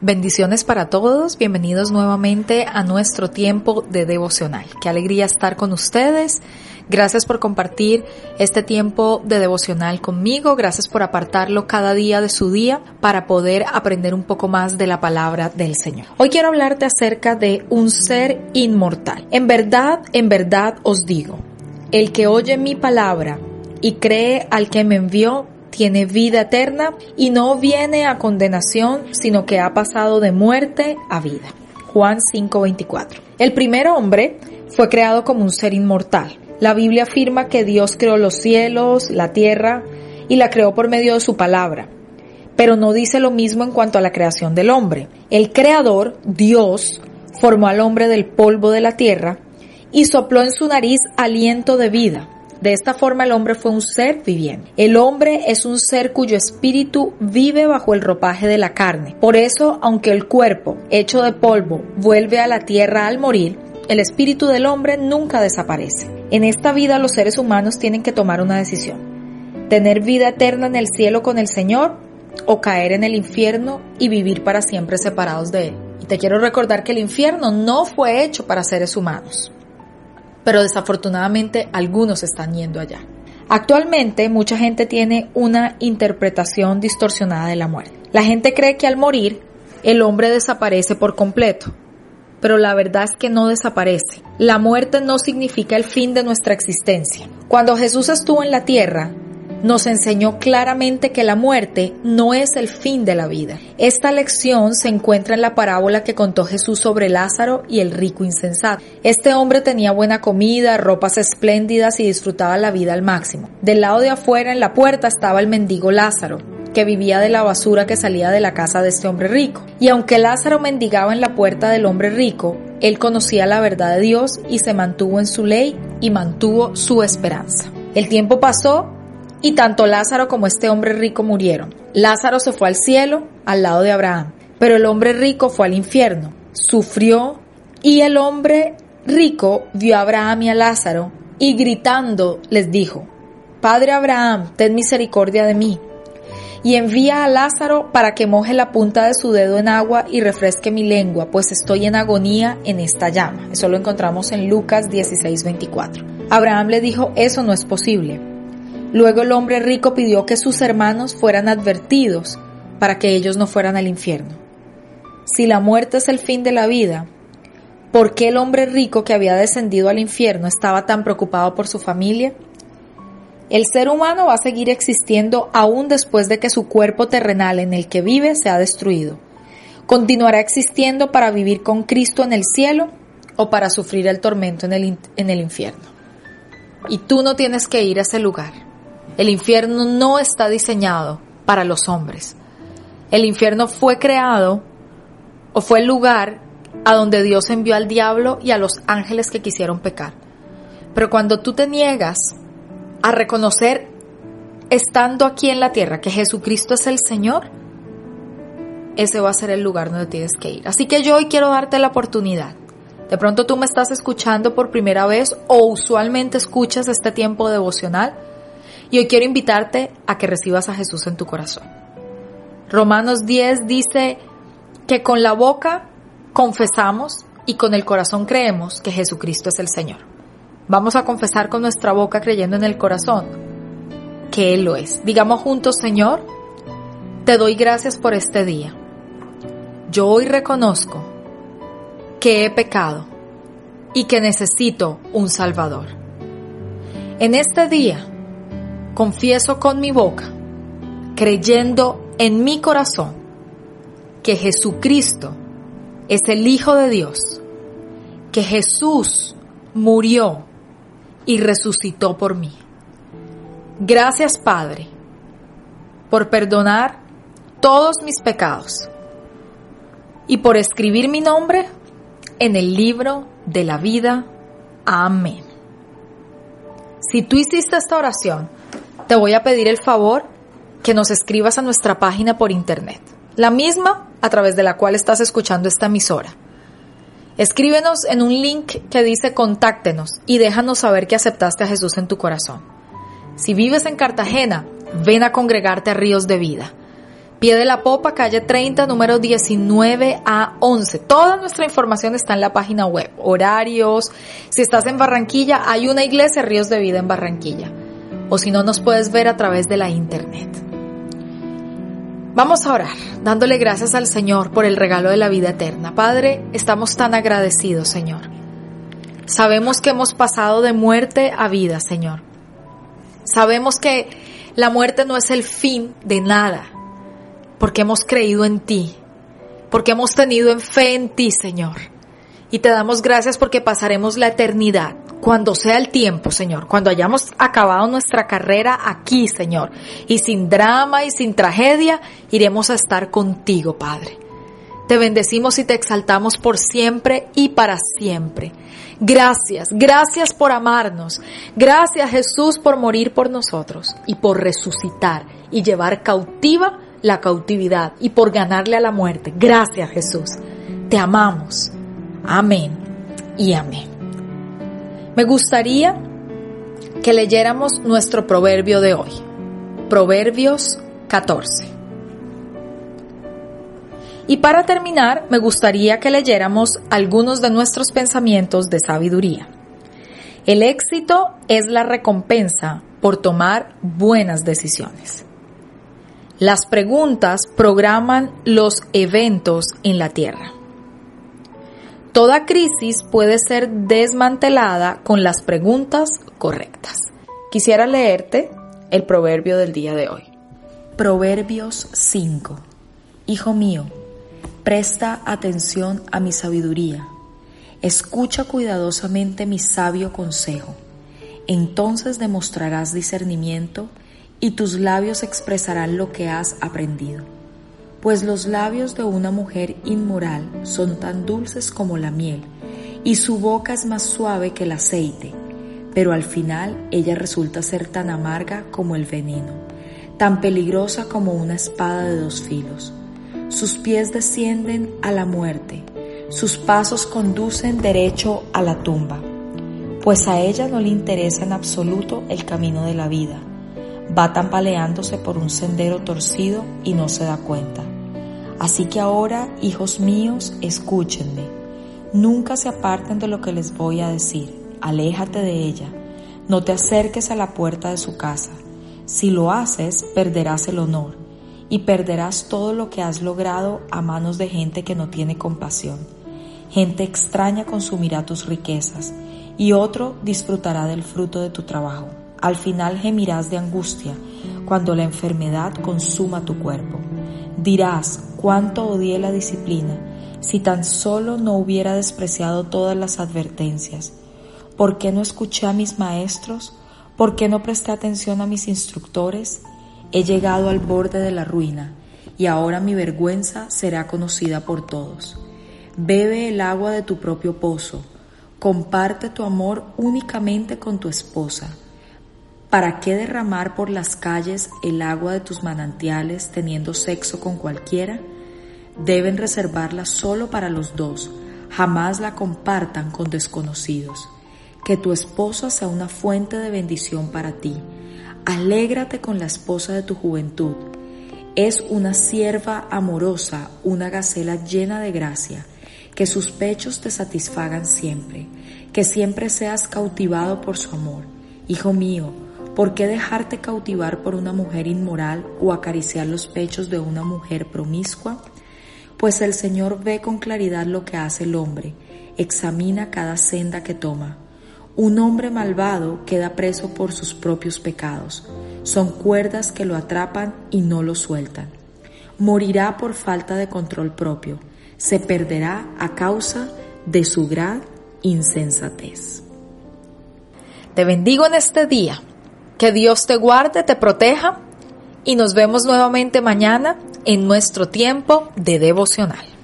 Bendiciones para todos, bienvenidos nuevamente a nuestro tiempo de devocional. Qué alegría estar con ustedes. Gracias por compartir este tiempo de devocional conmigo, gracias por apartarlo cada día de su día para poder aprender un poco más de la palabra del Señor. Hoy quiero hablarte acerca de un ser inmortal. En verdad, en verdad os digo, el que oye mi palabra y cree al que me envió, tiene vida eterna y no viene a condenación, sino que ha pasado de muerte a vida. Juan 5:24. El primer hombre fue creado como un ser inmortal. La Biblia afirma que Dios creó los cielos, la tierra y la creó por medio de su palabra. Pero no dice lo mismo en cuanto a la creación del hombre. El creador, Dios, formó al hombre del polvo de la tierra y sopló en su nariz aliento de vida de esta forma el hombre fue un ser viviente. El hombre es un ser cuyo espíritu vive bajo el ropaje de la carne. Por eso, aunque el cuerpo, hecho de polvo, vuelve a la tierra al morir, el espíritu del hombre nunca desaparece. En esta vida los seres humanos tienen que tomar una decisión. Tener vida eterna en el cielo con el Señor o caer en el infierno y vivir para siempre separados de Él. Y te quiero recordar que el infierno no fue hecho para seres humanos pero desafortunadamente algunos están yendo allá. Actualmente mucha gente tiene una interpretación distorsionada de la muerte. La gente cree que al morir el hombre desaparece por completo, pero la verdad es que no desaparece. La muerte no significa el fin de nuestra existencia. Cuando Jesús estuvo en la tierra, nos enseñó claramente que la muerte no es el fin de la vida. Esta lección se encuentra en la parábola que contó Jesús sobre Lázaro y el rico insensato. Este hombre tenía buena comida, ropas espléndidas y disfrutaba la vida al máximo. Del lado de afuera, en la puerta, estaba el mendigo Lázaro, que vivía de la basura que salía de la casa de este hombre rico. Y aunque Lázaro mendigaba en la puerta del hombre rico, él conocía la verdad de Dios y se mantuvo en su ley y mantuvo su esperanza. El tiempo pasó y tanto Lázaro como este hombre rico murieron. Lázaro se fue al cielo, al lado de Abraham, pero el hombre rico fue al infierno, sufrió y el hombre rico vio a Abraham y a Lázaro y gritando les dijo, Padre Abraham, ten misericordia de mí y envía a Lázaro para que moje la punta de su dedo en agua y refresque mi lengua, pues estoy en agonía en esta llama. Eso lo encontramos en Lucas 16:24. Abraham le dijo, eso no es posible Luego el hombre rico pidió que sus hermanos fueran advertidos para que ellos no fueran al infierno. Si la muerte es el fin de la vida, ¿por qué el hombre rico que había descendido al infierno estaba tan preocupado por su familia? El ser humano va a seguir existiendo aún después de que su cuerpo terrenal en el que vive sea destruido. Continuará existiendo para vivir con Cristo en el cielo o para sufrir el tormento en el, en el infierno. Y tú no tienes que ir a ese lugar. El infierno no está diseñado para los hombres. El infierno fue creado o fue el lugar a donde Dios envió al diablo y a los ángeles que quisieron pecar. Pero cuando tú te niegas a reconocer, estando aquí en la tierra, que Jesucristo es el Señor, ese va a ser el lugar donde tienes que ir. Así que yo hoy quiero darte la oportunidad. De pronto tú me estás escuchando por primera vez o usualmente escuchas este tiempo devocional y hoy quiero invitarte a que recibas a Jesús en tu corazón. Romanos 10 dice que con la boca confesamos y con el corazón creemos que Jesucristo es el Señor. Vamos a confesar con nuestra boca creyendo en el corazón que Él lo es. Digamos juntos, Señor, te doy gracias por este día. Yo hoy reconozco que he pecado y que necesito un Salvador. En este día, confieso con mi boca, creyendo en mi corazón, que Jesucristo es el Hijo de Dios, que Jesús murió y resucitó por mí. Gracias Padre por perdonar todos mis pecados y por escribir mi nombre en el libro de la vida. Amén. Si tú hiciste esta oración, te voy a pedir el favor que nos escribas a nuestra página por internet, la misma a través de la cual estás escuchando esta emisora. Escríbenos en un link que dice contáctenos y déjanos saber que aceptaste a Jesús en tu corazón. Si vives en Cartagena, ven a congregarte a Ríos de Vida. Pie de la Popa, calle 30, número 19 a 11. Toda nuestra información está en la página web. Horarios. Si estás en Barranquilla, hay una iglesia Ríos de Vida en Barranquilla. O si no, nos puedes ver a través de la internet. Vamos a orar, dándole gracias al Señor por el regalo de la vida eterna. Padre, estamos tan agradecidos, Señor. Sabemos que hemos pasado de muerte a vida, Señor. Sabemos que la muerte no es el fin de nada porque hemos creído en ti, porque hemos tenido en fe en ti, Señor. Y te damos gracias porque pasaremos la eternidad, cuando sea el tiempo, Señor, cuando hayamos acabado nuestra carrera aquí, Señor. Y sin drama y sin tragedia, iremos a estar contigo, Padre. Te bendecimos y te exaltamos por siempre y para siempre. Gracias, gracias por amarnos. Gracias Jesús por morir por nosotros y por resucitar y llevar cautiva la cautividad y por ganarle a la muerte. Gracias Jesús. Te amamos. Amén y amén. Me gustaría que leyéramos nuestro proverbio de hoy. Proverbios 14. Y para terminar, me gustaría que leyéramos algunos de nuestros pensamientos de sabiduría. El éxito es la recompensa por tomar buenas decisiones. Las preguntas programan los eventos en la Tierra. Toda crisis puede ser desmantelada con las preguntas correctas. Quisiera leerte el proverbio del día de hoy. Proverbios 5. Hijo mío, presta atención a mi sabiduría. Escucha cuidadosamente mi sabio consejo. Entonces demostrarás discernimiento y tus labios expresarán lo que has aprendido. Pues los labios de una mujer inmoral son tan dulces como la miel, y su boca es más suave que el aceite, pero al final ella resulta ser tan amarga como el veneno, tan peligrosa como una espada de dos filos. Sus pies descienden a la muerte, sus pasos conducen derecho a la tumba, pues a ella no le interesa en absoluto el camino de la vida va tambaleándose por un sendero torcido y no se da cuenta. Así que ahora, hijos míos, escúchenme. Nunca se aparten de lo que les voy a decir. Aléjate de ella. No te acerques a la puerta de su casa. Si lo haces, perderás el honor y perderás todo lo que has logrado a manos de gente que no tiene compasión. Gente extraña consumirá tus riquezas y otro disfrutará del fruto de tu trabajo. Al final gemirás de angustia cuando la enfermedad consuma tu cuerpo. Dirás, cuánto odié la disciplina si tan solo no hubiera despreciado todas las advertencias. ¿Por qué no escuché a mis maestros? ¿Por qué no presté atención a mis instructores? He llegado al borde de la ruina y ahora mi vergüenza será conocida por todos. Bebe el agua de tu propio pozo. Comparte tu amor únicamente con tu esposa ¿Para qué derramar por las calles el agua de tus manantiales teniendo sexo con cualquiera? Deben reservarla solo para los dos, jamás la compartan con desconocidos. Que tu esposa sea una fuente de bendición para ti. Alégrate con la esposa de tu juventud. Es una sierva amorosa, una gacela llena de gracia. Que sus pechos te satisfagan siempre. Que siempre seas cautivado por su amor. Hijo mío, ¿Por qué dejarte cautivar por una mujer inmoral o acariciar los pechos de una mujer promiscua? Pues el Señor ve con claridad lo que hace el hombre, examina cada senda que toma. Un hombre malvado queda preso por sus propios pecados. Son cuerdas que lo atrapan y no lo sueltan. Morirá por falta de control propio. Se perderá a causa de su gran insensatez. Te bendigo en este día que Dios te guarde, te proteja y nos vemos nuevamente mañana en nuestro tiempo de devocional.